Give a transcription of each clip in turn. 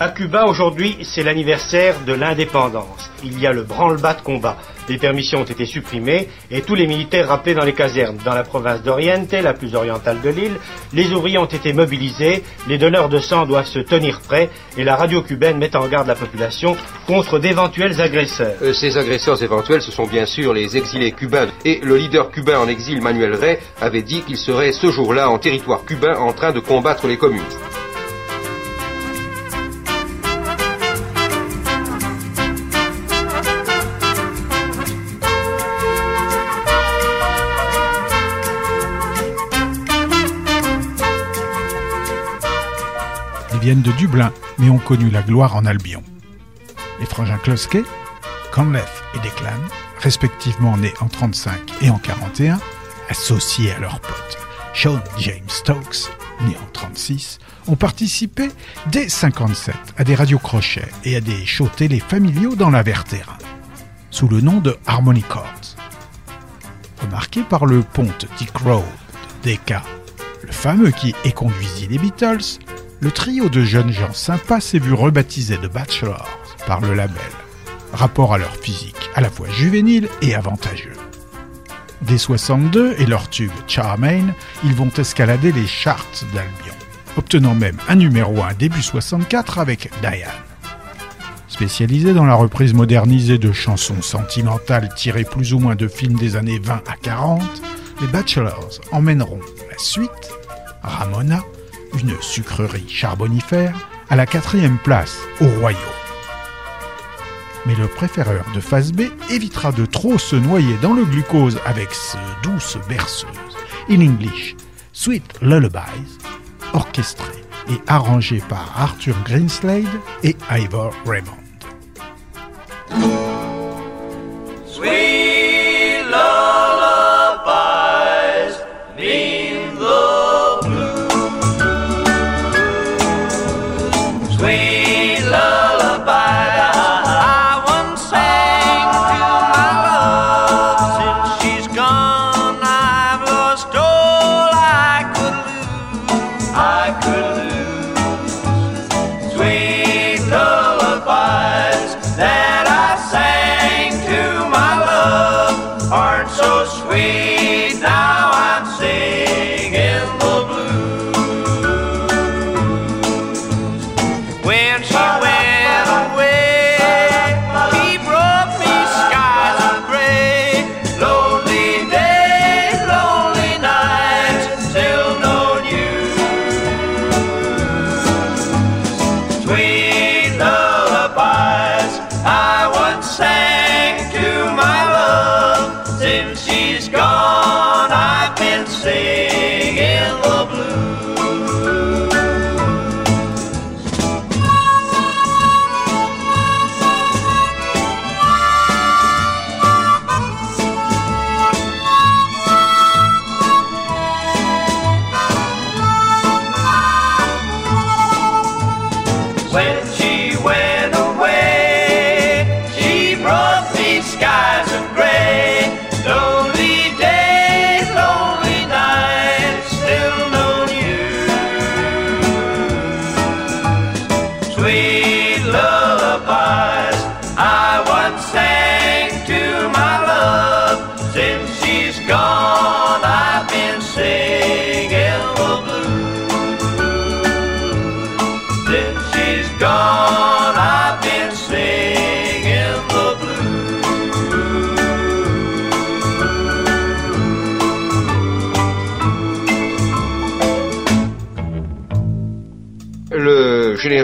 À Cuba, aujourd'hui, c'est l'anniversaire de l'indépendance. Il y a le branle-bas de combat. Les permissions ont été supprimées et tous les militaires rappelés dans les casernes. Dans la province d'Oriente, la plus orientale de l'île, les ouvriers ont été mobilisés, les donneurs de sang doivent se tenir prêts et la radio cubaine met en garde la population contre d'éventuels agresseurs. Euh, ces agresseurs éventuels, ce sont bien sûr les exilés cubains. Et le leader cubain en exil, Manuel Rey, avait dit qu'il serait ce jour-là en territoire cubain en train de combattre les communistes. De Dublin, mais ont connu la gloire en Albion. Les frangins Kloske, Conleth et Declan, respectivement nés en 35 et en 41, associés à leur pote Sean James Stokes, né en 36, ont participé dès 57 à des radiocrochets et à des shows télé familiaux dans la terrain, sous le nom de Harmony Chords. Remarqué par le ponte Dick Rowe de le fameux qui éconduisit les Beatles, le trio de jeunes gens sympas s'est vu rebaptisé de Bachelors par le label, rapport à leur physique à la fois juvénile et avantageux. Dès 62 et leur tube Charmaine, ils vont escalader les charts d'Albion, obtenant même un numéro 1 début 64 avec Diane. Spécialisés dans la reprise modernisée de chansons sentimentales tirées plus ou moins de films des années 20 à 40, les Bachelors emmèneront la suite, Ramona, une sucrerie charbonifère, à la quatrième place au royaume. Mais le préféreur de phase B évitera de trop se noyer dans le glucose avec ce douce berceuse, in English, Sweet Lullabies, orchestrée et arrangée par Arthur Greenslade et Ivor Raymond.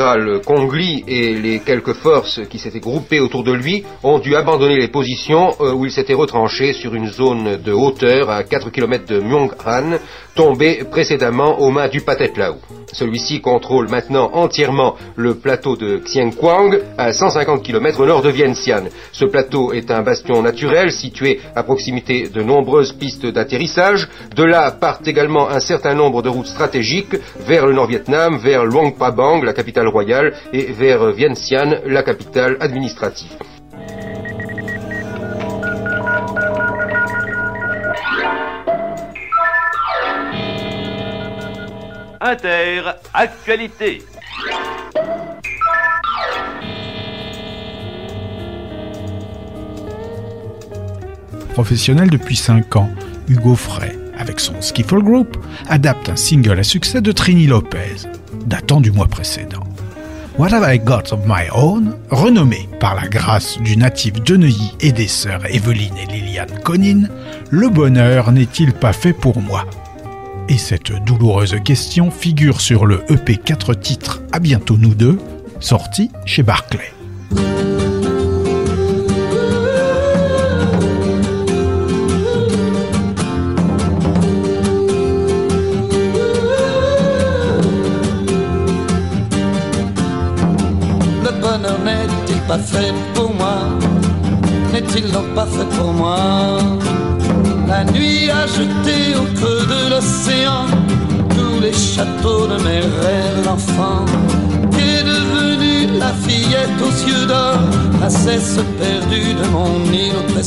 Général Congli et les quelques forces qui s'étaient groupées autour de lui ont dû abandonner les positions euh, où ils s'étaient retranchés sur une zone de hauteur à 4 km de Myonghan, tombé précédemment aux mains du Lao. Celui-ci contrôle maintenant entièrement le plateau de Xiangquang à 150 km au nord de Vientiane. Ce plateau est un bastion naturel situé à proximité de nombreuses pistes d'atterrissage. De là partent également un certain nombre de routes stratégiques vers le Nord-Vietnam, vers Luang Prabang, la capitale royale, et vers Vientiane, la capitale administrative. Inter, actualité. Professionnel depuis 5 ans, Hugo Frey, avec son Skiffle Group, adapte un single à succès de Trini Lopez, datant du mois précédent. What Have I Got of My Own, renommé par la grâce du natif de Neuilly et des sœurs Evelyne et Liliane Conin, le bonheur n'est-il pas fait pour moi? Et cette douloureuse question figure sur le EP 4 titres À bientôt nous deux, sorti chez Barclay. Le n'est-il pas fait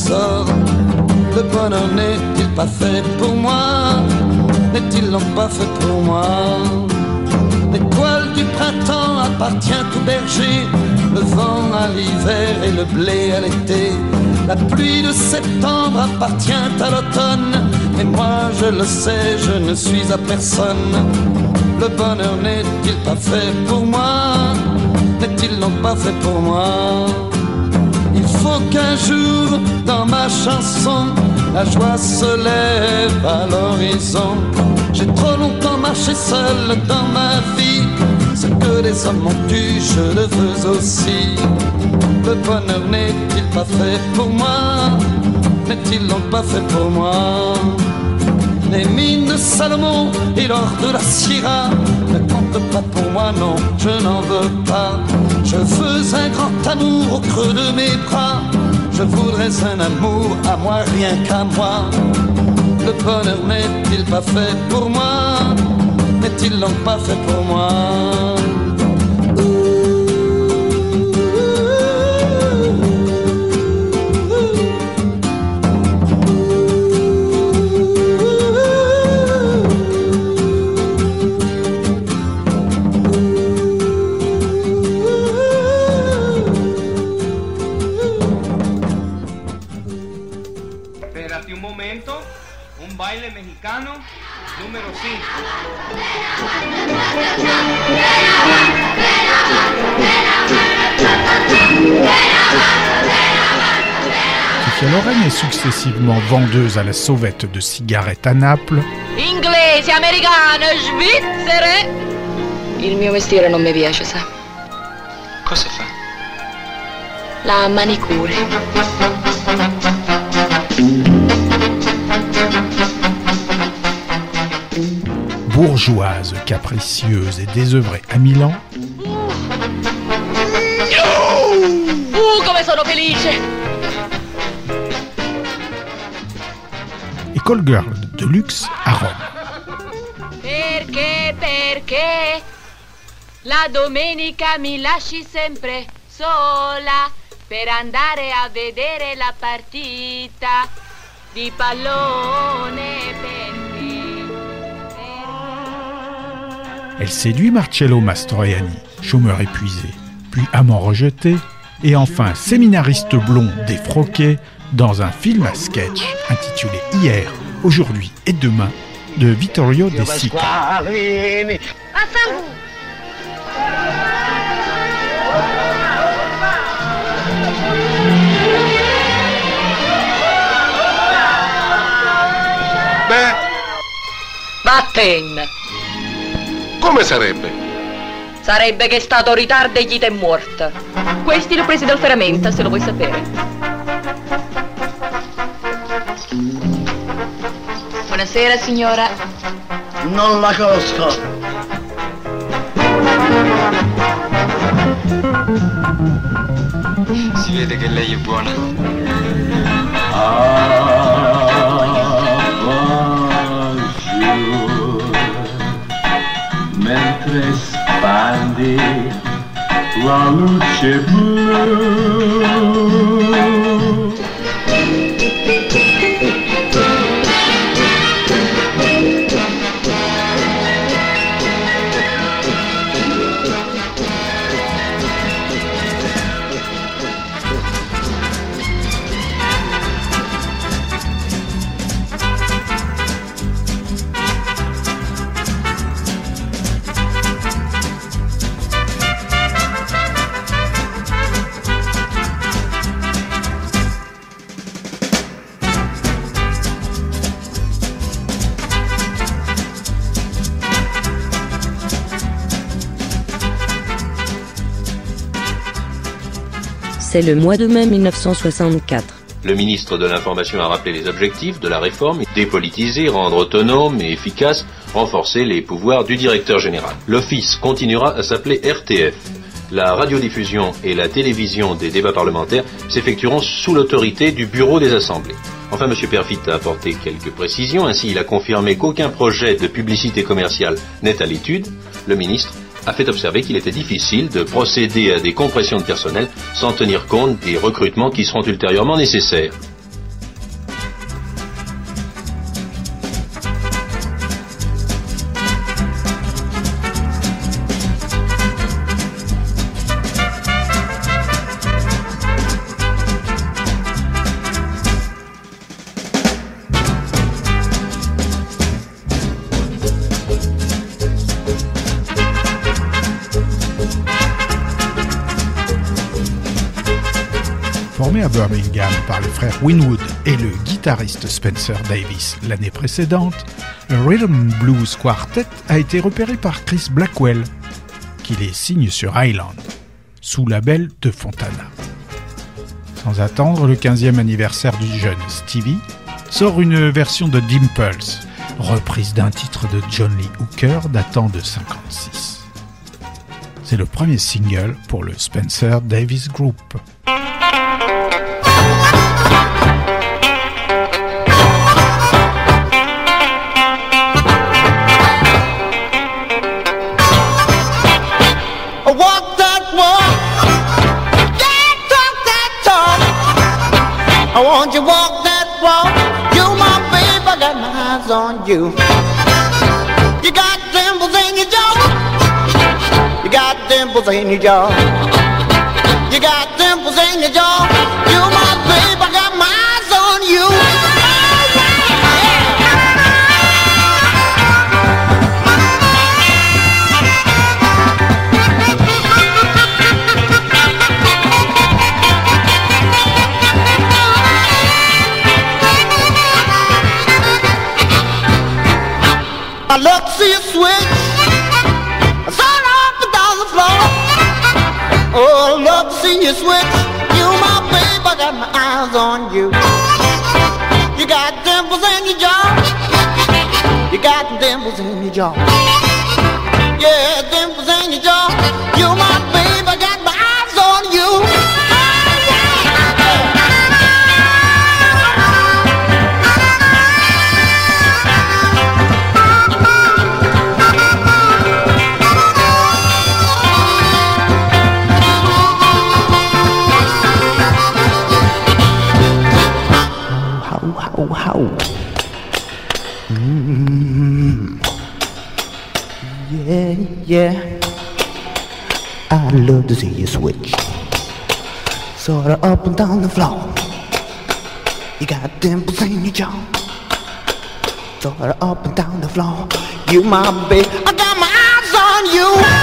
Le bonheur n'est-il pas fait pour moi? N'est-il donc pas fait pour moi? L'étoile du printemps appartient au berger, le vent à l'hiver et le blé à l'été. La pluie de septembre appartient à l'automne, et moi je le sais, je ne suis à personne. Le bonheur n'est-il pas fait pour moi? N'est-il donc pas fait pour moi? Faut qu'un jour, dans ma chanson, la joie se lève à l'horizon. J'ai trop longtemps marché seul dans ma vie. Ce que les hommes ont eu, je le veux aussi. Le bonheur n'est-il pas fait pour moi? N'est-il donc pas fait pour moi? Les mines de Salomon et l'or de la Syrah pas pour moi, non, je n'en veux pas. Je veux un grand amour au creux de mes bras. Je voudrais un amour à moi, rien qu'à moi. Le bonheur n'est-il pas fait pour moi? N'est-il donc pas fait pour moi? Sophia Loren est successivement vendeuse à la sauvette de cigarettes à Naples. Inglese, americane, svizzere. Il mio mestiere non mi piace, sa. Cosa fa? La manicure. Bourgeoise, capricieuse et désœuvrée à Milan. Uh, come sono felice! Et call girl de luxe à Rome. Perché, perché la domenica mi lasci sempre sola per andare a vedere la partita di pallone Elle séduit Marcello Mastroianni, chômeur épuisé, puis amant rejeté, et enfin séminariste blond défroqué dans un film à sketch intitulé Hier, aujourd'hui et demain de Vittorio De Sica. Vattene! Come sarebbe? Sarebbe che è stato ritardo e gli è morta. Questi li ho presi dal ferramenta, se lo vuoi sapere. Buonasera, signora. Non la conosco. Si vede che lei è buona. mentre spandi la luce blu. Le mois de mai 1964. Le ministre de l'Information a rappelé les objectifs de la réforme, dépolitiser, rendre autonome et efficace, renforcer les pouvoirs du directeur général. L'office continuera à s'appeler RTF. La radiodiffusion et la télévision des débats parlementaires s'effectueront sous l'autorité du bureau des assemblées. Enfin, M. Perfit a apporté quelques précisions. Ainsi, il a confirmé qu'aucun projet de publicité commerciale n'est à l'étude. Le ministre a fait observer qu'il était difficile de procéder à des compressions de personnel sans tenir compte des recrutements qui seront ultérieurement nécessaires. Winwood et le guitariste Spencer Davis l'année précédente, le Rhythm Blues Quartet a été repéré par Chris Blackwell, qui les signe sur Island, sous label de Fontana. Sans attendre le 15e anniversaire du jeune Stevie, sort une version de Dimples, reprise d'un titre de John Lee Hooker datant de 56. C'est le premier single pour le Spencer Davis Group. You. You got dimples in your jaw. You got dimples in your jaw. You got dimples in your jaw. Look to see a switch. I saw up and down the floor. Oh, look to see you switch. You my babe, I got my eyes on you. You got dimples in your jaw. You got dimples in your jaw. Yeah, To see you switch. Sort of up and down the floor. You got dimples in your jaw. Sort of up and down the floor. You my babe. I got my eyes on you.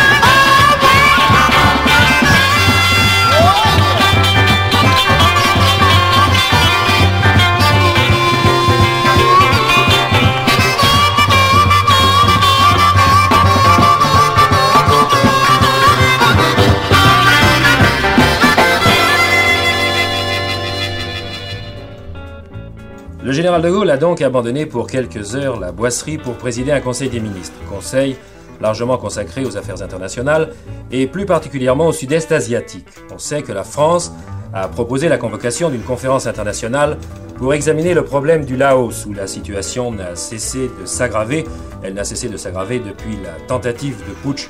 Général de Gaulle a donc abandonné pour quelques heures la boisserie pour présider un conseil des ministres, conseil largement consacré aux affaires internationales et plus particulièrement au sud-est asiatique. On sait que la France a proposé la convocation d'une conférence internationale pour examiner le problème du Laos, où la situation n'a cessé de s'aggraver. Elle n'a cessé de s'aggraver depuis la tentative de putsch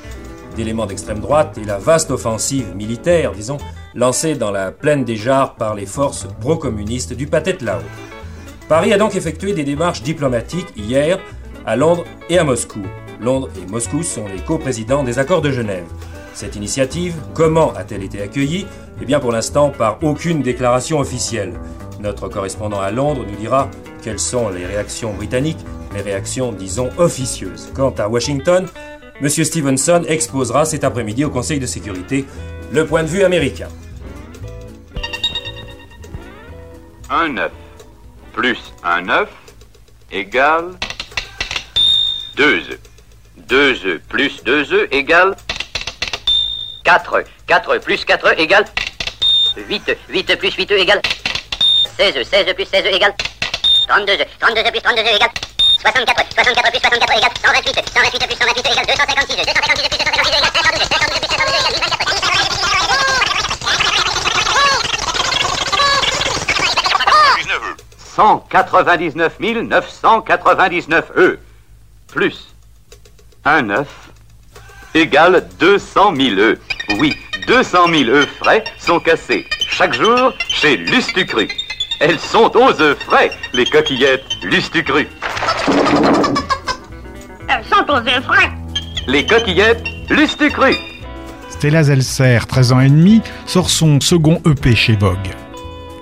d'éléments d'extrême droite et la vaste offensive militaire, disons, lancée dans la plaine des Jars par les forces pro-communistes du Pathet Lao. Paris a donc effectué des démarches diplomatiques hier à Londres et à Moscou. Londres et Moscou sont les co-présidents des accords de Genève. Cette initiative, comment a-t-elle été accueillie? Eh bien pour l'instant par aucune déclaration officielle. Notre correspondant à Londres nous dira quelles sont les réactions britanniques, les réactions disons officieuses. Quant à Washington, M. Stevenson exposera cet après-midi au Conseil de sécurité le point de vue américain. Un plus un œuf égale deux œufs. Deux œufs plus deux œufs égale 4. 4 plus 4 œufs égale 8. 8 plus 8 œufs égale 16. 16 plus 16 œufs égale 32 œufs. 32 œufs plus 32 œufs égale 64. 64 plus 64 œufs égale 128. 128 plus 128 œufs égale 256 œufs. 256 plus 256 œufs égale 52 œufs. 52 plus 52 œufs égale 199 999 œufs plus un œuf égale 200 000 œufs. Oui, 200 000 œufs frais sont cassés chaque jour chez Lustucru. Elles sont aux œufs frais, les coquillettes Lustucru. Elles sont aux œufs frais. Les coquillettes Lustucru. Stella Zelser, 13 ans et demi, sort son second EP chez Vogue.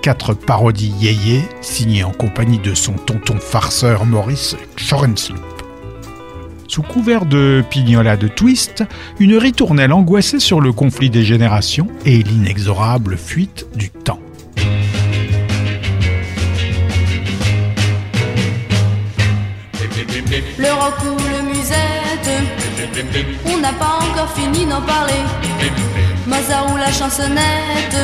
Quatre parodies yéyé, signées en compagnie de son tonton farceur Maurice Schorensloop. Sous couvert de pignolade de twist, une ritournelle angoissée sur le conflit des générations et l'inexorable fuite du temps. Le rock le musette, on n'a pas encore fini d'en parler. Ou la chansonnette,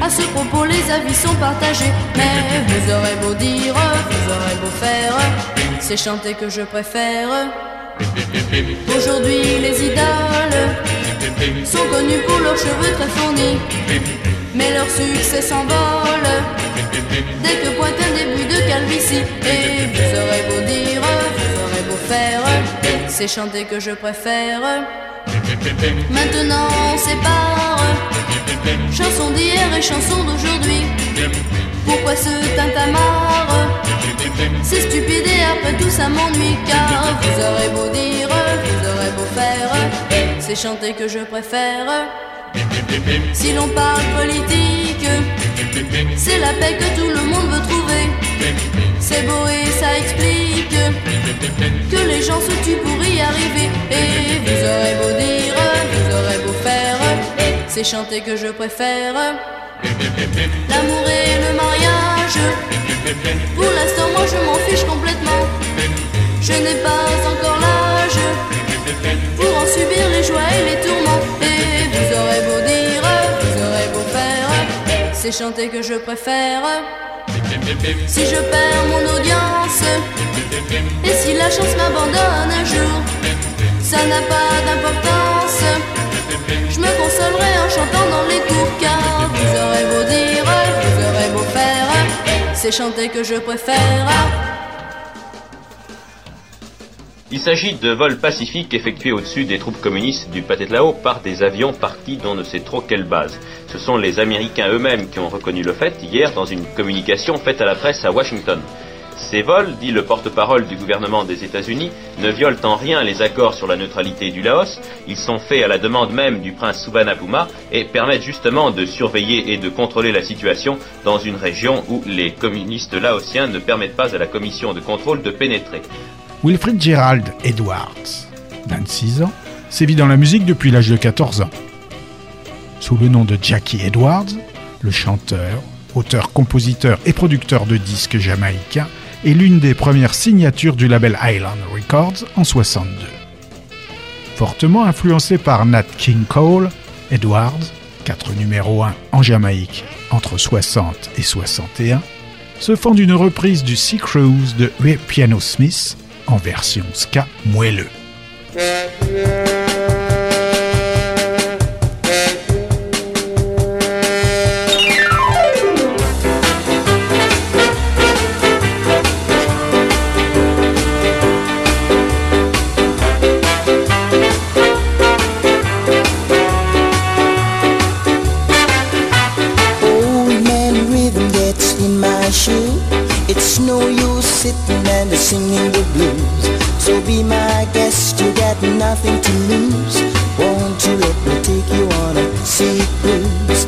à ce propos les avis sont partagés. Mais vous aurez beau dire, vous aurez beau faire, c'est chanter que je préfère. Aujourd'hui les idoles sont connues pour leurs cheveux très fournis, mais leur succès s'envole dès que pointe un début de calvitie. Et vous aurez beau dire, vous aurez beau faire, c'est chanter que je préfère. Maintenant on sépare. Chanson d'hier et chanson d'aujourd'hui. Pourquoi ce tintamarre? C'est stupide et après tout ça m'ennuie Car vous aurez beau dire, vous aurez beau faire C'est chanter que je préfère. Si l'on parle politique C'est la paix que tout le monde veut trouver. C'est beau et ça explique Que les gens se tuent pour y arriver. Et vous aurez beau dire, vous aurez beau faire C'est chanter que je préfère. L'amour et le mariage Pour l'instant moi je m'en fiche complètement. Je n'ai pas encore l'âge Pour en subir les joies et les tourments. Et vous aurez beau dire, C'est chanter que je préfère. Si je perds mon audience Et si la chance m'abandonne un jour Ça n'a pas d'importance. Je me consolerai en chantant dans les cours Car vous aurez beau dire, vous aurez beau faire C'est chanter que je préfère Il s'agit de vols pacifiques effectués au-dessus des troupes communistes du Pathet-Lao par des avions partis d'on ne sait trop quelle base. Ce sont les Américains eux-mêmes qui ont reconnu le fait hier dans une communication faite à la presse à Washington. Ces vols, dit le porte-parole du gouvernement des États-Unis, ne violent en rien les accords sur la neutralité du Laos. Ils sont faits à la demande même du prince Suvarnabhuma et permettent justement de surveiller et de contrôler la situation dans une région où les communistes laotiens ne permettent pas à la commission de contrôle de pénétrer. Wilfrid Gerald Edwards, 26 ans, sévit dans la musique depuis l'âge de 14 ans. Sous le nom de Jackie Edwards, le chanteur, auteur, compositeur et producteur de disques jamaïcains est l'une des premières signatures du label Island Records en 62. Fortement influencé par Nat King Cole, Edwards, 4 numéro 1 en Jamaïque entre 60 et 61, se font d'une reprise du Sea Cruise de Piano Smith en version ska moelleux. Singing the blues. So be my guest, you got nothing to lose. Won't you let me take you on a sea cruise?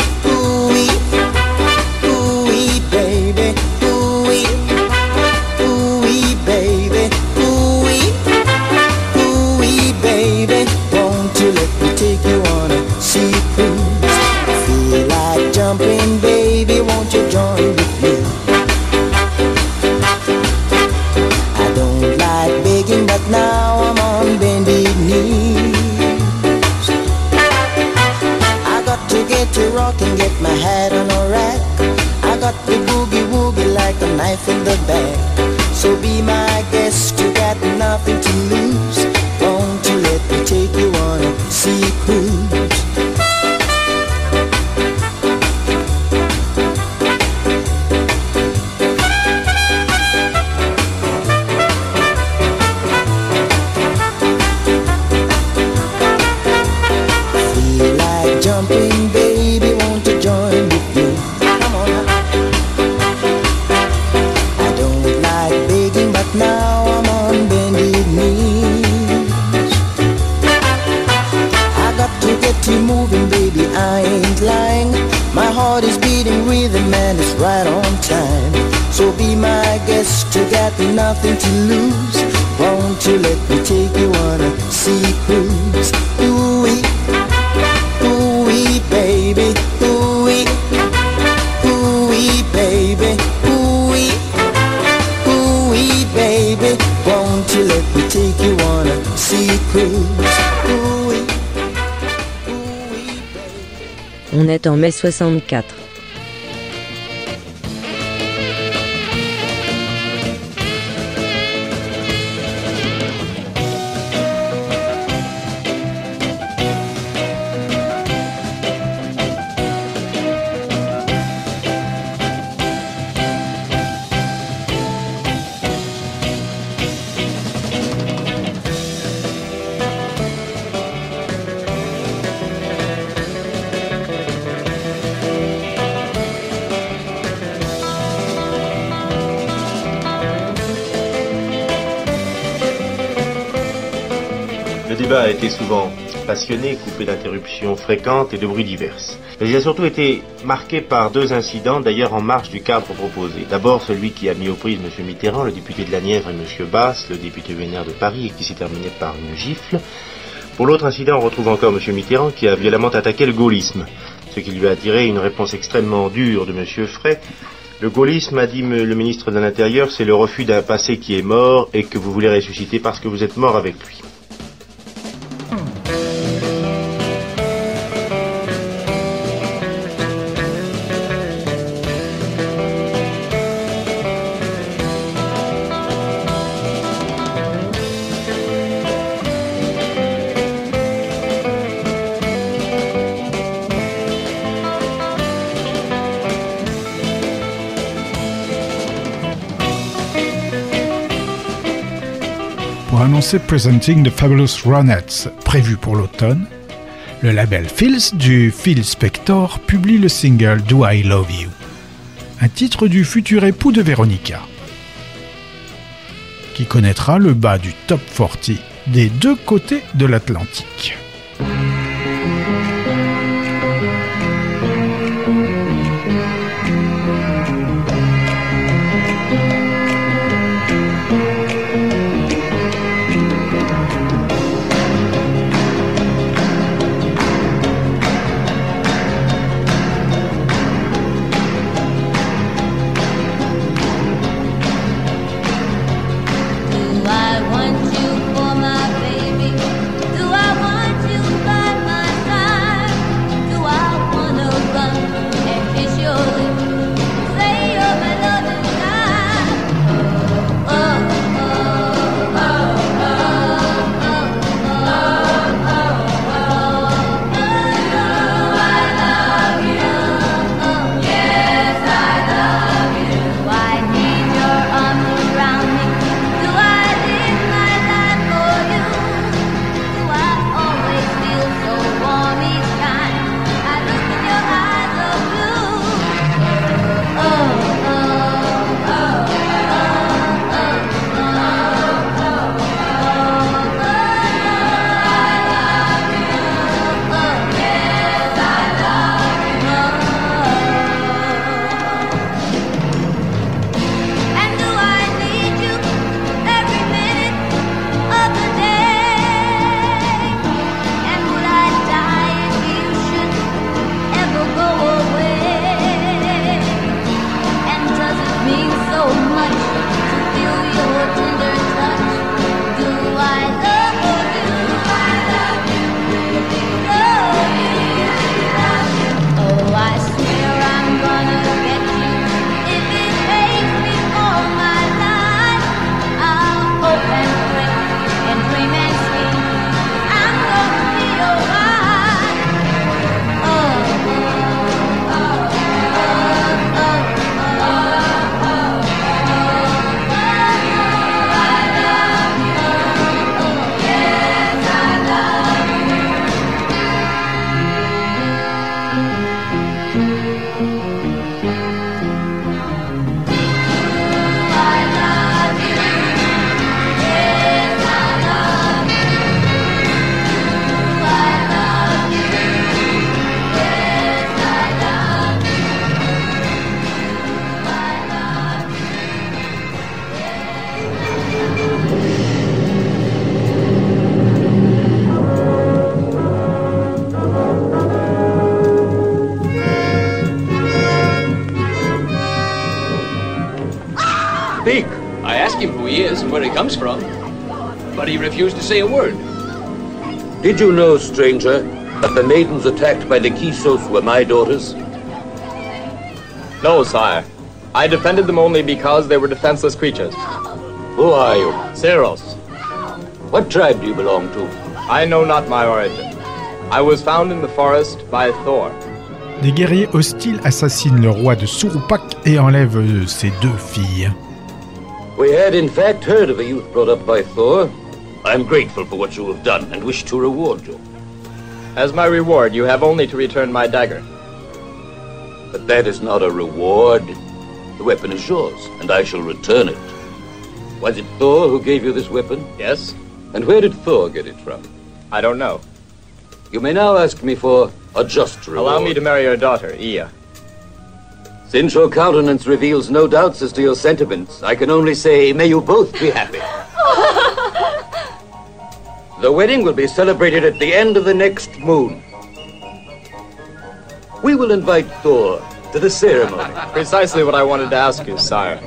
Back. En mai 64. A été souvent passionné, coupé d'interruptions fréquentes et de bruits divers. Mais il a surtout été marqué par deux incidents, d'ailleurs en marge du cadre proposé. D'abord celui qui a mis aux prises M. Mitterrand, le député de la Nièvre, et M. Basse, le député vénère de Paris, et qui s'est terminé par une gifle. Pour l'autre incident, on retrouve encore M. Mitterrand qui a violemment attaqué le gaullisme, ce qui lui a tiré une réponse extrêmement dure de M. Frey. Le gaullisme, a dit le ministre de l'Intérieur, c'est le refus d'un passé qui est mort et que vous voulez ressusciter parce que vous êtes mort avec lui. Presenting the Fabulous Ronettes prévu pour l'automne, le label Phils du Phil Spector publie le single Do I Love You, un titre du futur époux de Veronica, qui connaîtra le bas du top 40 des deux côtés de l'Atlantique. And where he comes from, but he refused to say a word. Did you know, stranger, that the maidens attacked by the Kisos were my daughters? No, sire. I defended them only because they were defenseless creatures. Who are you? Ceros. What tribe do you belong to? I know not my origin. I was found in the forest by Thor. Des guerriers hostiles assassinent le roi de Surupak et enlèvent ses deux filles. We had in fact heard of a youth brought up by Thor. I am grateful for what you have done and wish to reward you. As my reward, you have only to return my dagger. But that is not a reward. The weapon is yours, and I shall return it. Was it Thor who gave you this weapon? Yes. And where did Thor get it from? I don't know. You may now ask me for a just reward. Allow me to marry your daughter, Ia. Since your countenance reveals no doubts as to your sentiments, I can only say, may you both be happy. the wedding will be celebrated at the end of the next moon. We will invite Thor to the ceremony. Precisely what I wanted to ask you, sire.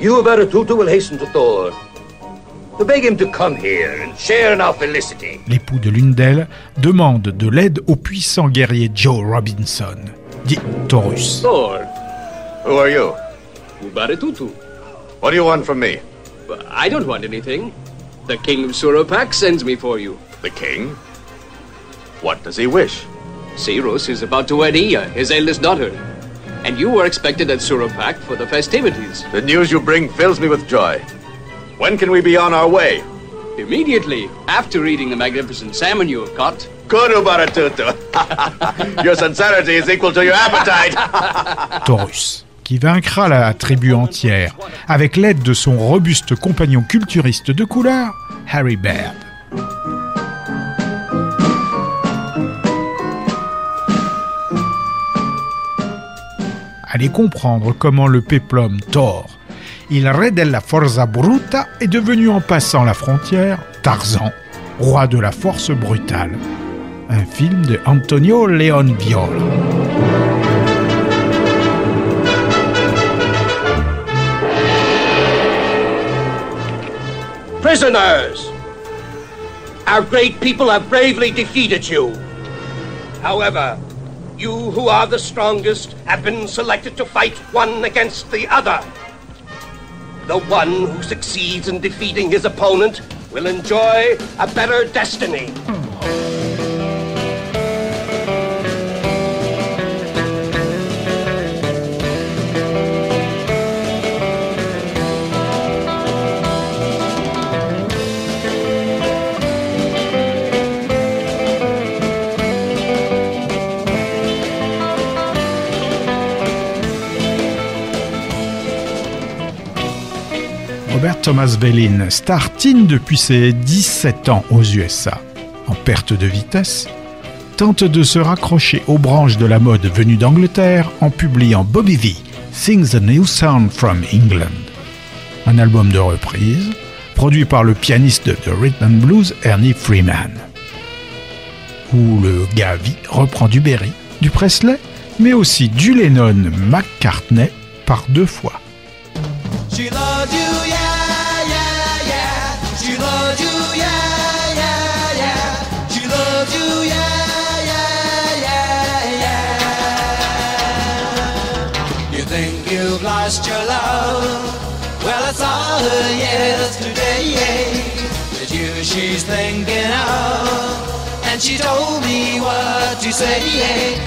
You of Aratutu will hasten to Thor to beg him to come here and share in our felicity. L'époux de l'une d'elles demande de l'aide au puissant guerrier Joe Robinson, dit Taurus. Thor, Who are you? Ubaritutu. What do you want from me? I don't want anything. The king of Suropak sends me for you. The king? What does he wish? Ceros is about to wed Ia, his eldest daughter. And you were expected at Suropak for the festivities. The news you bring fills me with joy. When can we be on our way? Immediately, after eating the magnificent salmon you have caught. Good, Ubaratutu. your sincerity is equal to your appetite. Taurus, qui vaincra la tribu entière avec l'aide de son robuste compagnon culturiste de couleur, Harry Baird. Allez comprendre comment le péplum Thor, il re della forza bruta, est devenu en passant la frontière Tarzan, roi de la force brutale. Un film de Antonio Leon Viola. Prisoners! Our great people have bravely defeated you. However, you who are the strongest have been selected to fight one against the other. The one who succeeds in defeating his opponent will enjoy a better destiny. Robert Thomas Vellin, star teen depuis ses 17 ans aux USA, en perte de vitesse, tente de se raccrocher aux branches de la mode venue d'Angleterre en publiant Bobby V, Sings a New Sound from England, un album de reprise produit par le pianiste de rhythm and blues Ernie Freeman, où le V reprend du Berry, du Presley, mais aussi du Lennon McCartney par deux fois. You've lost your love? Well, I saw her yesterday. It's you she's thinking of. And she told me what to say.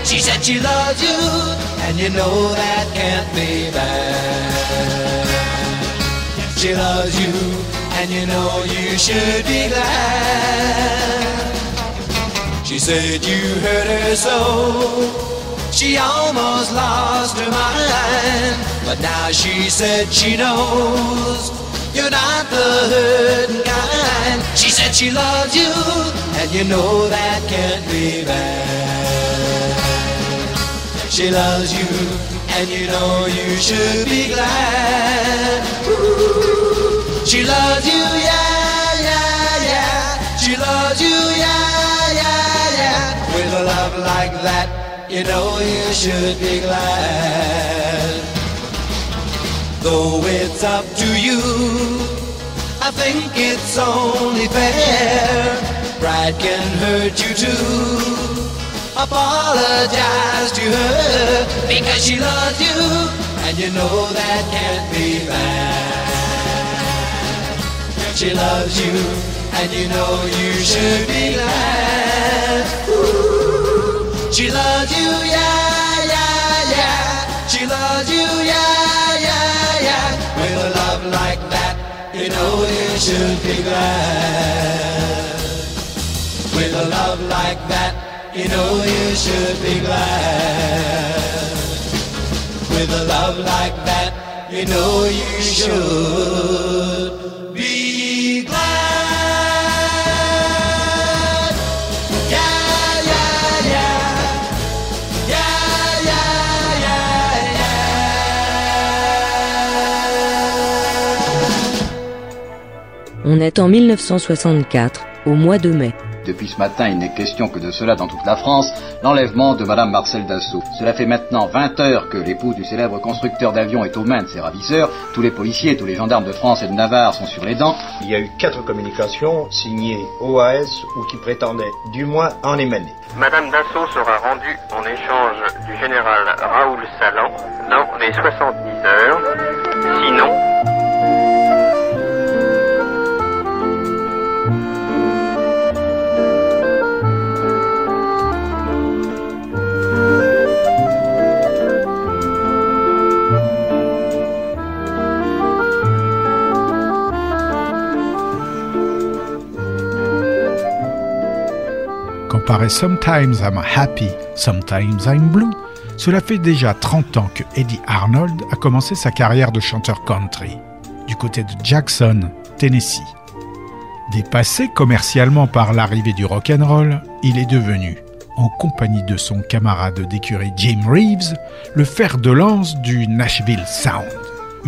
She said she loves you, and you know that can't be bad. She loves you, and you know you should be glad. She said you hurt her so, she almost lost her mind. But now she said she knows you're not the hurting kind. She said she loves you, and you know that can't be bad. She loves you, and you know you should be glad. Ooh. She loves you, yeah, yeah, yeah. She loves you, yeah, yeah, yeah. With a love like that, you know you should be glad. though it's up to you. I think it's only fair. Pride can hurt you too. Apologize to her because she loves you, and you know that can't be bad. She loves you, and you know you should be glad. She loves you, yeah, yeah, yeah. She loves you, yeah, yeah, yeah. With a love like that, you know you should be glad. With a love like that, you know you should be glad. With a love like that, you know you should On est en 1964, au mois de mai. Depuis ce matin, il n'est question que de cela dans toute la France, l'enlèvement de Madame Marcel Dassault. Cela fait maintenant 20 heures que l'épouse du célèbre constructeur d'avions est aux mains de ses ravisseurs. Tous les policiers, tous les gendarmes de France et de Navarre sont sur les dents. Il y a eu quatre communications signées OAS ou qui prétendaient du moins en émaner. Madame Dassault sera rendue en échange du général Raoul Salan dans les 70 heures. Sinon, Comparé Sometimes I'm Happy, Sometimes I'm Blue, cela fait déjà 30 ans que Eddie Arnold a commencé sa carrière de chanteur country, du côté de Jackson, Tennessee. Dépassé commercialement par l'arrivée du rock'n'roll, il est devenu, en compagnie de son camarade d'écurie Jim Reeves, le fer de lance du Nashville Sound,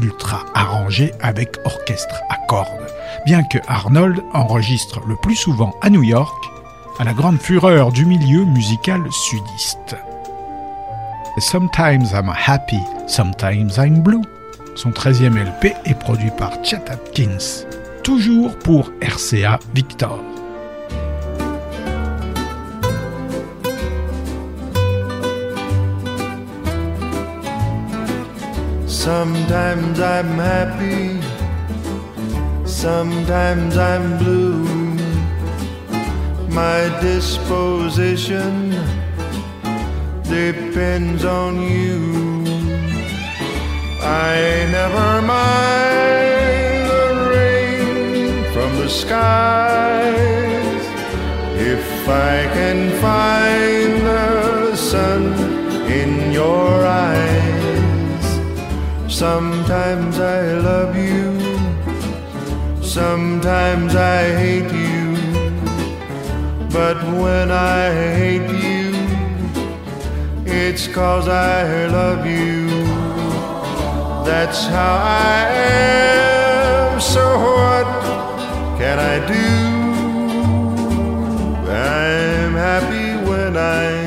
ultra arrangé avec orchestre à cordes, bien que Arnold enregistre le plus souvent à New York, à la grande fureur du milieu musical sudiste. Sometimes I'm happy, sometimes I'm blue. Son 13e LP est produit par Chet Atkins, toujours pour RCA Victor. Sometimes I'm happy, sometimes I'm blue. My disposition depends on you. I never mind the rain from the skies if I can find the sun in your eyes. Sometimes I love you, sometimes I hate you. But when I hate you, it's cause I love you. That's how I am. So what can I do? I'm happy when I'm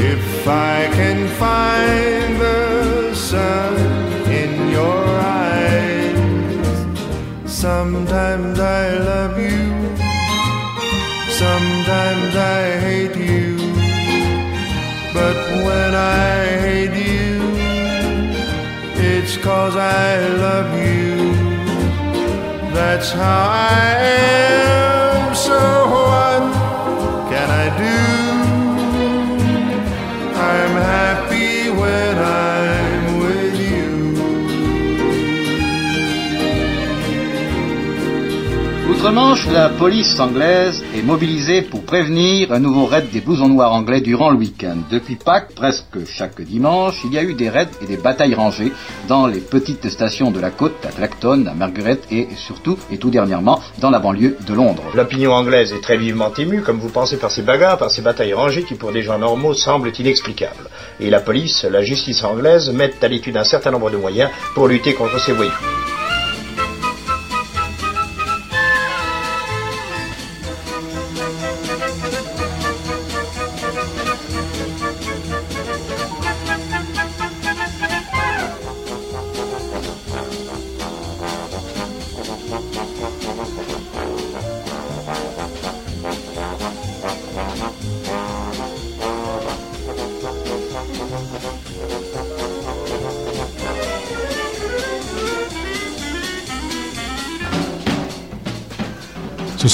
if I can find the sun in your eyes. Sometimes I love you, sometimes I hate you. But when I hate you, it's cause I love you. That's how I am. So Outre-Manche, la police anglaise est mobilisée pour prévenir un nouveau raid des blousons noirs anglais durant le week-end. Depuis Pâques, presque chaque dimanche, il y a eu des raids et des batailles rangées dans les petites stations de la côte, à Clacton, à Margaret et surtout, et tout dernièrement, dans la banlieue de Londres. L'opinion anglaise est très vivement émue, comme vous pensez, par ces bagarres, par ces batailles rangées qui, pour des gens normaux, semblent inexplicables. Et la police, la justice anglaise mettent à l'étude un certain nombre de moyens pour lutter contre ces voyous.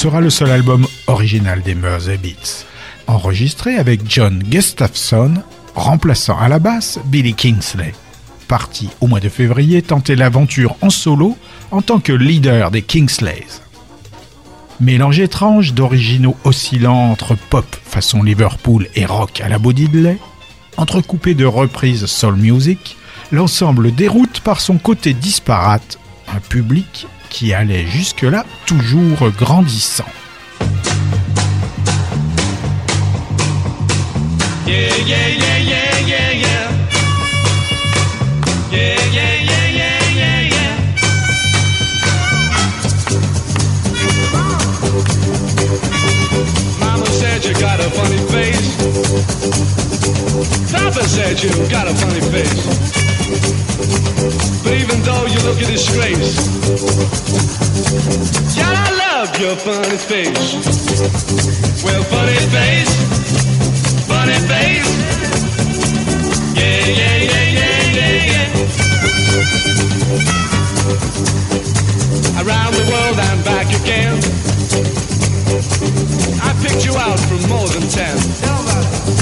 Sera le seul album original des Mersey Beats, enregistré avec John Gustafson, remplaçant à la basse Billy Kingsley, parti au mois de février tenter l'aventure en solo en tant que leader des Kingsleys. Mélange étrange d'originaux oscillants entre pop façon Liverpool et rock à la Body Diddley, entrecoupé de reprises soul music, l'ensemble déroute par son côté disparate un public qui allait jusque-là toujours grandissant. Yeah, yeah, yeah, said you got a funny face. Papa said you got a funny face. But even though you look a disgrace, yeah, I love your funny face. Well, funny face, funny face. Yeah, yeah, yeah, yeah, yeah, yeah. Around the world and back again. I picked you out from more than ten.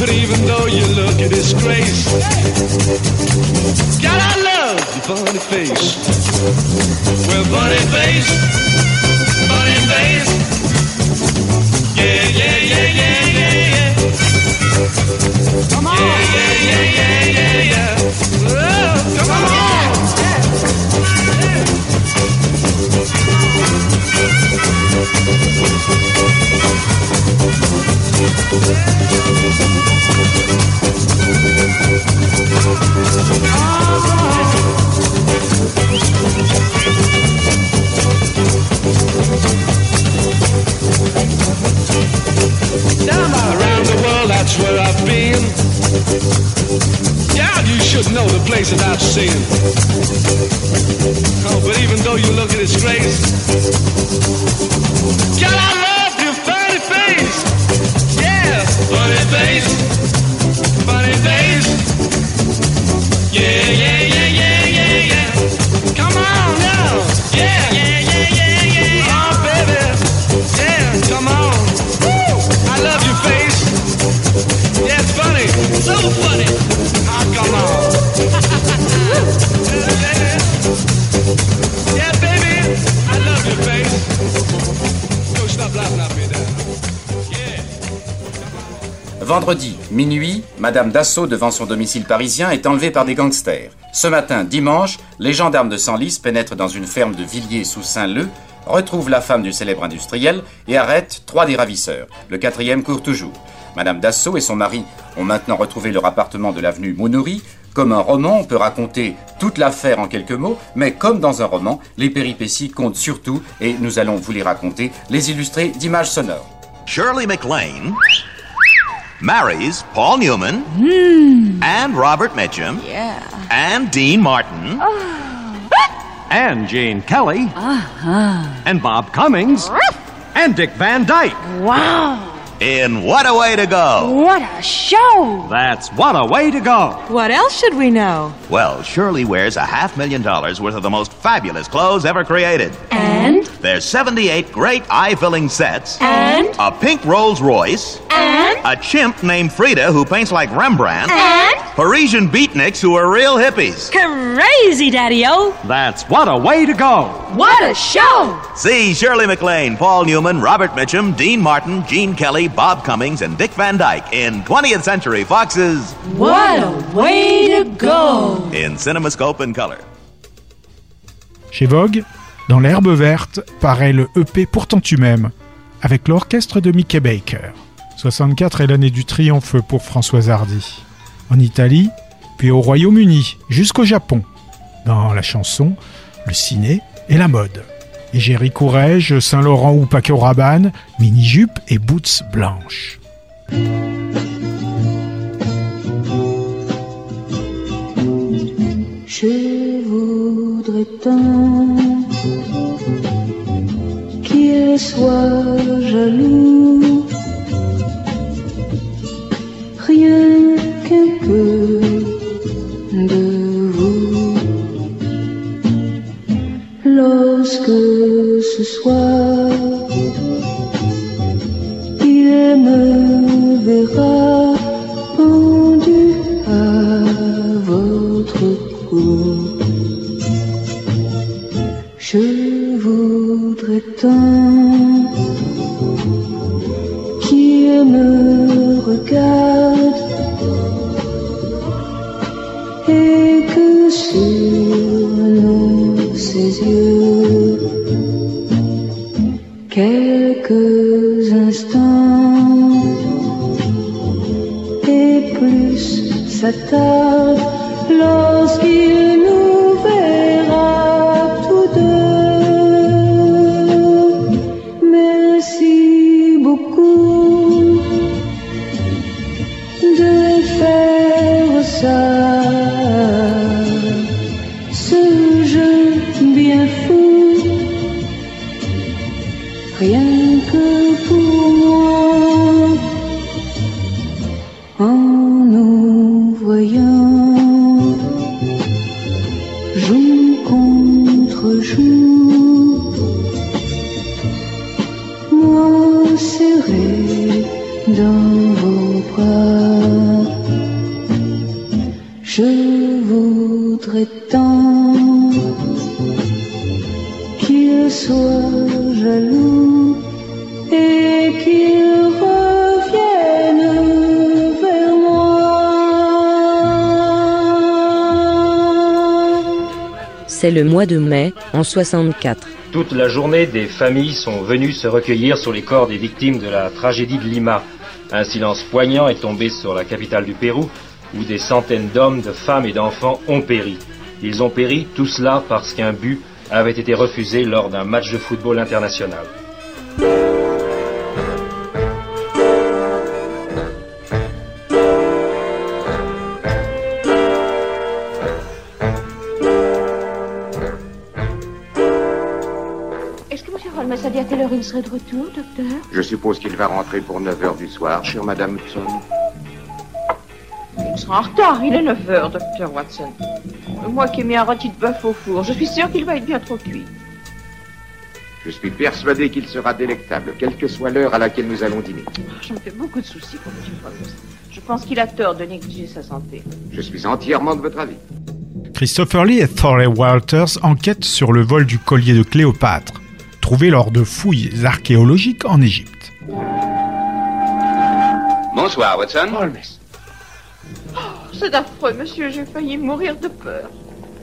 But even though you look a disgrace, God, I love your funny face. Well, funny face, funny face. Yeah, yeah, yeah, yeah, yeah, yeah. Come on. Yeah, yeah, yeah, yeah, yeah, yeah. Oh, come on. Down Madame Dassault, devant son domicile parisien, est enlevée par des gangsters. Ce matin, dimanche, les gendarmes de Senlis pénètrent dans une ferme de Villiers sous Saint-Leu, retrouvent la femme du célèbre industriel et arrêtent trois des ravisseurs. Le quatrième court toujours. Madame Dassault et son mari ont maintenant retrouvé leur appartement de l'avenue Monori. Comme un roman, on peut raconter toute l'affaire en quelques mots, mais comme dans un roman, les péripéties comptent surtout et nous allons vous les raconter, les illustrer d'images sonores. Shirley MacLaine marries Paul Newman and Robert Mitchum Yeah. and Dean Martin oh. and Jane Kelly Uh-huh. and Bob Cummings and Dick Van Dyke. Wow. in What a Way to Go. What a show. That's what a way to go. What else should we know? Well, Shirley wears a half million dollars worth of the most fabulous clothes ever created. And? There's 78 great eye filling sets, And? a pink Rolls Royce, And? A chimp named Frida who paints like Rembrandt. And? Parisian beatniks who are real hippies. Crazy, Daddy-O. That's what a way to go. What a show. See Shirley MacLaine, Paul Newman, Robert Mitchum, Dean Martin, Gene Kelly, Bob Cummings, and Dick Van Dyke in 20th Century Fox's What a way to go. in CinemaScope and Color. Chez Vogue, dans l'herbe verte, paraît le EP Pourtant tu m'aimes, avec l'orchestre de Mickey Baker. 64 est l'année du triomphe pour Françoise Hardy. En Italie, puis au Royaume-Uni, jusqu'au Japon. Dans la chanson, le ciné et la mode. Égérie Courrèges, Saint-Laurent ou Paco Rabanne, mini-jupe et boots blanches. Je voudrais soit jaloux, rien qu'un peu de vous. Lorsque ce soir il me verra Je voudrais tant qu'il me regarde et que sur ses yeux quelques instants et plus s'attarde mois de mai, en 64. Toute la journée, des familles sont venues se recueillir sur les corps des victimes de la tragédie de Lima. Un silence poignant est tombé sur la capitale du Pérou, où des centaines d'hommes, de femmes et d'enfants ont péri. Ils ont péri, tout cela parce qu'un but avait été refusé lors d'un match de football international. Il serait de retour, docteur? Je suppose qu'il va rentrer pour 9 heures du soir, chère Madame Hudson. Il sera en retard, il est 9 heures, docteur Watson. Moi qui ai mis un rôti de bœuf au four, je suis sûre qu'il va être bien trop cuit. Je suis persuadé qu'il sera délectable, quelle que soit l'heure à laquelle nous allons dîner. Je me fais beaucoup de soucis pour M. Holmes. Je pense qu'il a tort de négliger sa santé. Je suis entièrement de votre avis. Christopher Lee et Thorley Walters enquêtent sur le vol du collier de Cléopâtre, trouvé lors de fouilles archéologiques en Égypte. Bonsoir, Watson. C'est affreux, monsieur, j'ai failli mourir de peur.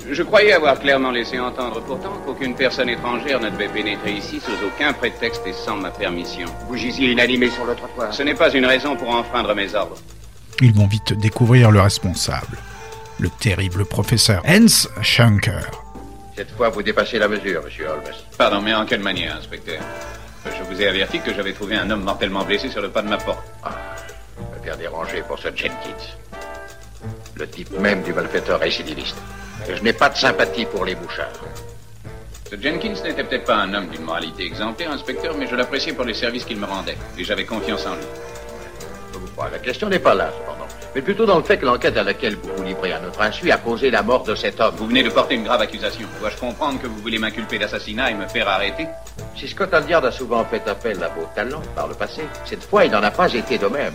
Je croyais avoir clairement laissé entendre pourtant qu'aucune personne étrangère ne devait pénétrer ici sous aucun prétexte et sans ma permission. Vous gisiez inanimé sur le trottoir. Ce n'est pas une raison pour enfreindre mes ordres. Ils vont vite découvrir le responsable, le terrible professeur Hans Schenker. Cette fois, vous dépassez la mesure, monsieur Holmes. Pardon, mais en quelle manière, inspecteur? Je vous ai averti que j'avais trouvé un homme mortellement blessé sur le pas de ma porte. Me faire déranger pour ce Jenkins. Le type même du malfaiteur récidiviste. Et je n'ai pas de sympathie pour les bouchards. Ce Jenkins n'était peut-être pas un homme d'une moralité exemplaire, inspecteur, mais je l'appréciais pour les services qu'il me rendait. Et j'avais confiance en lui. La question n'est pas là, cependant. Mais plutôt dans le fait que l'enquête à laquelle vous vous livrez à notre insu a causé la mort de cet homme. Vous venez de porter une grave accusation. Dois-je comprendre que vous voulez m'inculper d'assassinat et me faire arrêter? Si Scotland Yard a souvent fait appel à vos talents par le passé, cette fois, il n'en a pas été de même.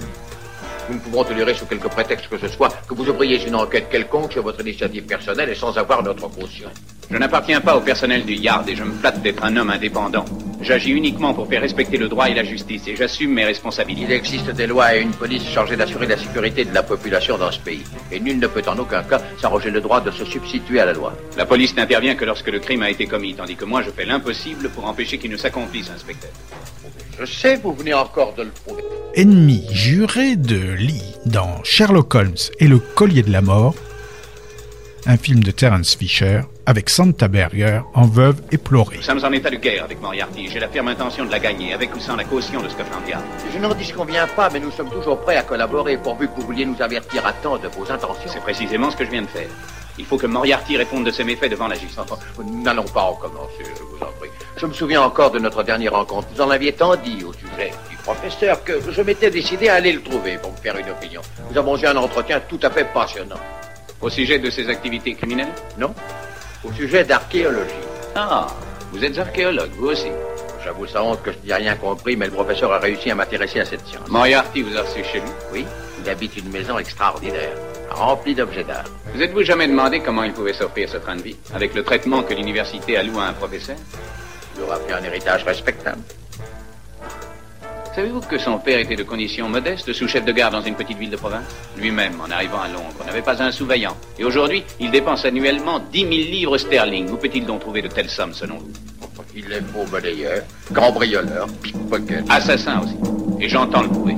Nous ne pouvons tolérer sous quelque prétexte que ce soit que vous ouvriez une enquête quelconque sur votre initiative personnelle et sans avoir notre caution. Je n'appartiens pas au personnel du Yard et je me flatte d'être un homme indépendant. J'agis uniquement pour faire respecter le droit et la justice et j'assume mes responsabilités. Il existe des lois et une police chargée d'assurer la sécurité de la population dans ce pays. Et nul ne peut en aucun cas s'arroger le droit de se substituer à la loi. La police n'intervient que lorsque le crime a été commis, tandis que moi je fais l'impossible pour empêcher qu'il ne s'accomplisse, inspecteur. Je sais, vous venez encore de le prouver. Ennemi juré de Lee dans Sherlock Holmes et le collier de la mort, un film de Terence Fisher avec Santa Berger en veuve éplorée. Nous sommes en état de guerre avec Moriarty. J'ai la ferme intention de la gagner, avec ou sans la caution de Scotland Yard. Je n'en disconviens pas, mais nous sommes toujours prêts à collaborer pourvu que vous vouliez nous avertir à temps de vos intentions. C'est précisément ce que je viens de faire. Il faut que Moriarty réponde de ses méfaits devant la justice. Nous n'allons pas recommencer, je vous en prie. Je me souviens encore de notre dernière rencontre. Vous en aviez tant dit au sujet du professeur que je m'étais décidé à aller le trouver pour me faire une opinion. Nous avons eu un entretien tout à fait passionnant. Au sujet de ses activités criminelles? Non, au sujet d'archéologie. Ah, vous êtes archéologue, vous aussi. J'avoue sans honte que je n'ai rien compris, mais le professeur a réussi à m'intéresser à cette science. Moriarty vous a reçu chez lui? Oui, il habite une maison extraordinaire, remplie d'objets d'art. Vous êtes-vous jamais demandé comment il pouvait s'offrir ce train de vie Avec le traitement que l'université alloue à un professeur? Il aura fait un héritage respectable. Savez-vous que son père était de condition modeste, sous-chef de gare dans une petite ville de province? Lui-même, en arrivant à Londres, n'avait pas un sous-vaillant. Et aujourd'hui, il dépense annuellement 10 000 livres sterling. Où peut-il donc trouver de telles sommes, selon vous? Il est beau balayeur, grand brioleur, pickpocket. Assassin aussi. Et j'entends le prouver.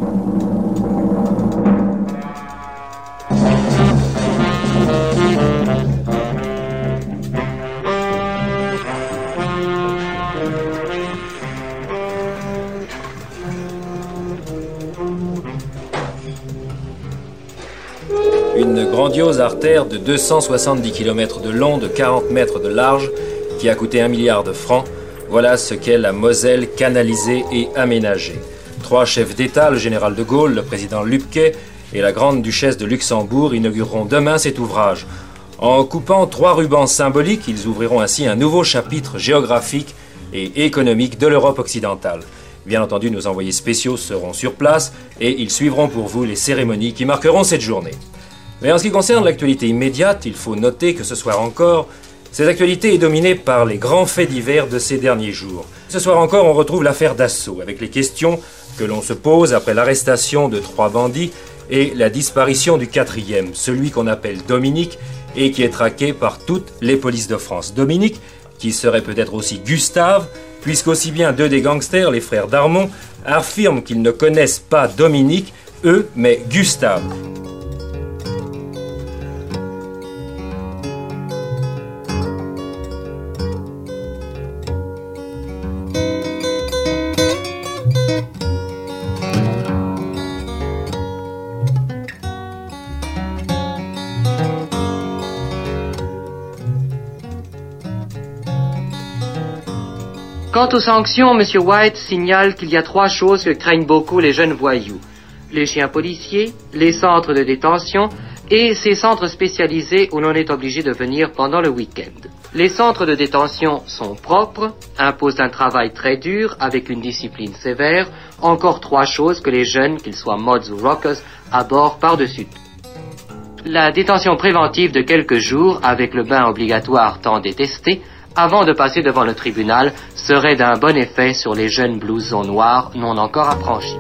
Grandiose artère de 270 km de long, de 40 mètres de large, qui a coûté un milliard de francs, voilà ce qu'est la Moselle canalisée et aménagée. Trois chefs d'État, le général de Gaulle, le président Lübke et la grande duchesse de Luxembourg inaugureront demain cet ouvrage. En coupant trois rubans symboliques, ils ouvriront ainsi un nouveau chapitre géographique et économique de l'Europe occidentale. Bien entendu, nos envoyés spéciaux seront sur place et ils suivront pour vous les cérémonies qui marqueront cette journée. Mais en ce qui concerne l'actualité immédiate, il faut noter que ce soir encore, cette actualité est dominée par les grands faits divers de ces derniers jours. Ce soir encore, on retrouve l'affaire d'assaut, avec les questions que l'on se pose après l'arrestation de trois bandits et la disparition du quatrième, celui qu'on appelle Dominique et qui est traqué par toutes les polices de France. Dominique, qui serait peut-être aussi Gustave, puisqu'aussi bien deux des gangsters, les frères Darmon, affirment qu'ils ne connaissent pas Dominique, eux, mais Gustave. Quant aux sanctions, M. White signale qu'il y a trois choses que craignent beaucoup les jeunes voyous. Les chiens policiers, les centres de détention et ces centres spécialisés où l'on est obligé de venir pendant le week-end. Les centres de détention sont propres, imposent un travail très dur avec une discipline sévère, encore trois choses que les jeunes, qu'ils soient mods ou rockers, abordent par-dessus La détention préventive de quelques jours avec le bain obligatoire tant détesté, avant de passer devant le tribunal, serait d'un bon effet sur les jeunes blousons noirs non encore affranchis.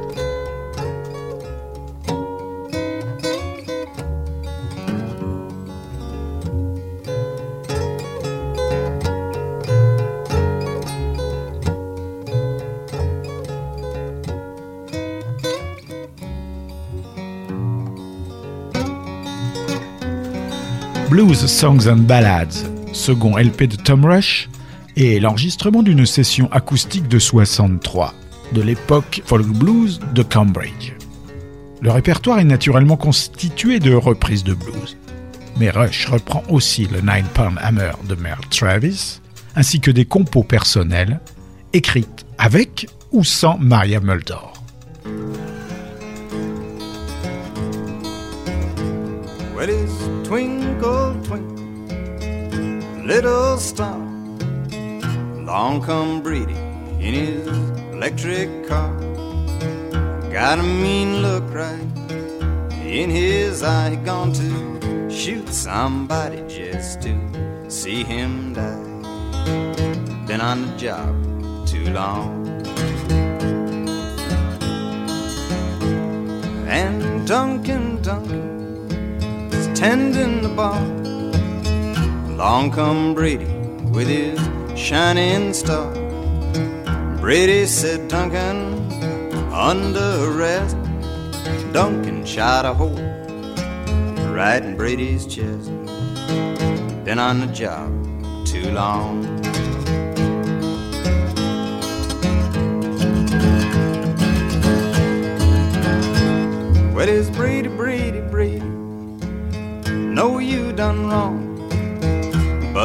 Blues Songs and Ballads, second LP de Tom Rush, et l'enregistrement d'une session acoustique de 63, de l'époque folk blues de Cambridge. Le répertoire est naturellement constitué de reprises de blues, mais Rush reprend aussi le Nine Pound Hammer de Merle Travis, ainsi que des compos personnels, écrites avec ou sans Maria Muldaur. Little star. Long come Brady in his electric car. Got a mean look right in his eye gone to shoot somebody just to see him die. Been on the job too long. And Duncan, Duncan is tending the bar. Along come Brady with his shining star. Brady said, Duncan, under arrest. Duncan shot a hole right in Brady's chest. Been on the job too long. Well, it's Brady, Brady, Brady. Know you done wrong.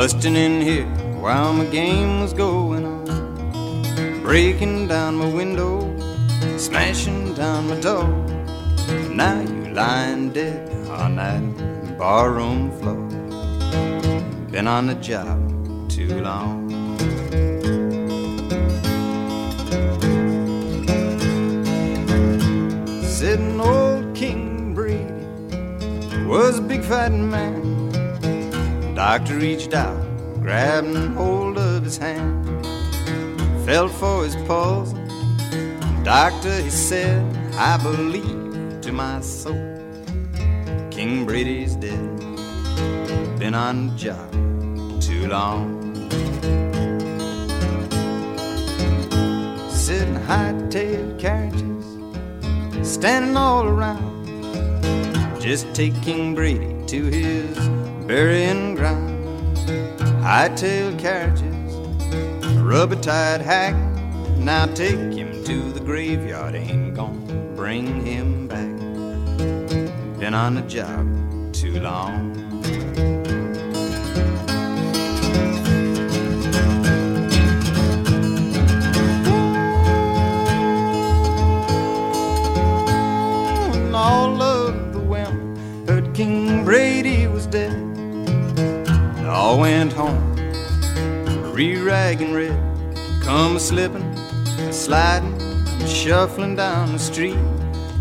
Busting in here while my game was going on. Breaking down my window, smashing down my door. Now you lying dead on that barroom floor. Been on the job too long. Sitting old King Brady was a big fighting man. Doctor reached out, grabbing hold of his hand, felt for his pulse. Doctor, he said, I believe to my soul, King Brady's dead. Been on the job too long. Sitting high-tailed carriages, standing all around. Just taking King Brady to his burying ground. High-tailed carriages, rubber-tied hack. Now take him to the graveyard, ain't gonna bring him back. Been on the job too long. All of the women heard King Brady was all went home, re-ragging red, come slipping, a sliding, shuffling down the street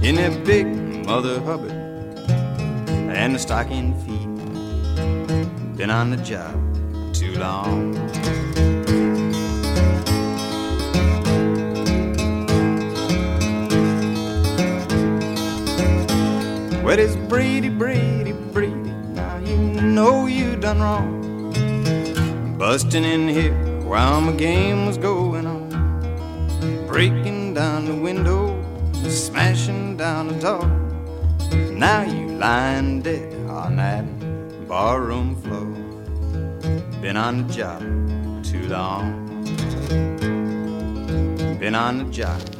in their big Mother Hubbard and the stocking feet. Been on the job too long. Well, it's Brady, Brady, Brady. Now you know you done wrong. Busting in here while my game was going on. Breaking down the window, smashing down the door. Now you lying dead on that barroom floor. Been on the job too long. Been on the job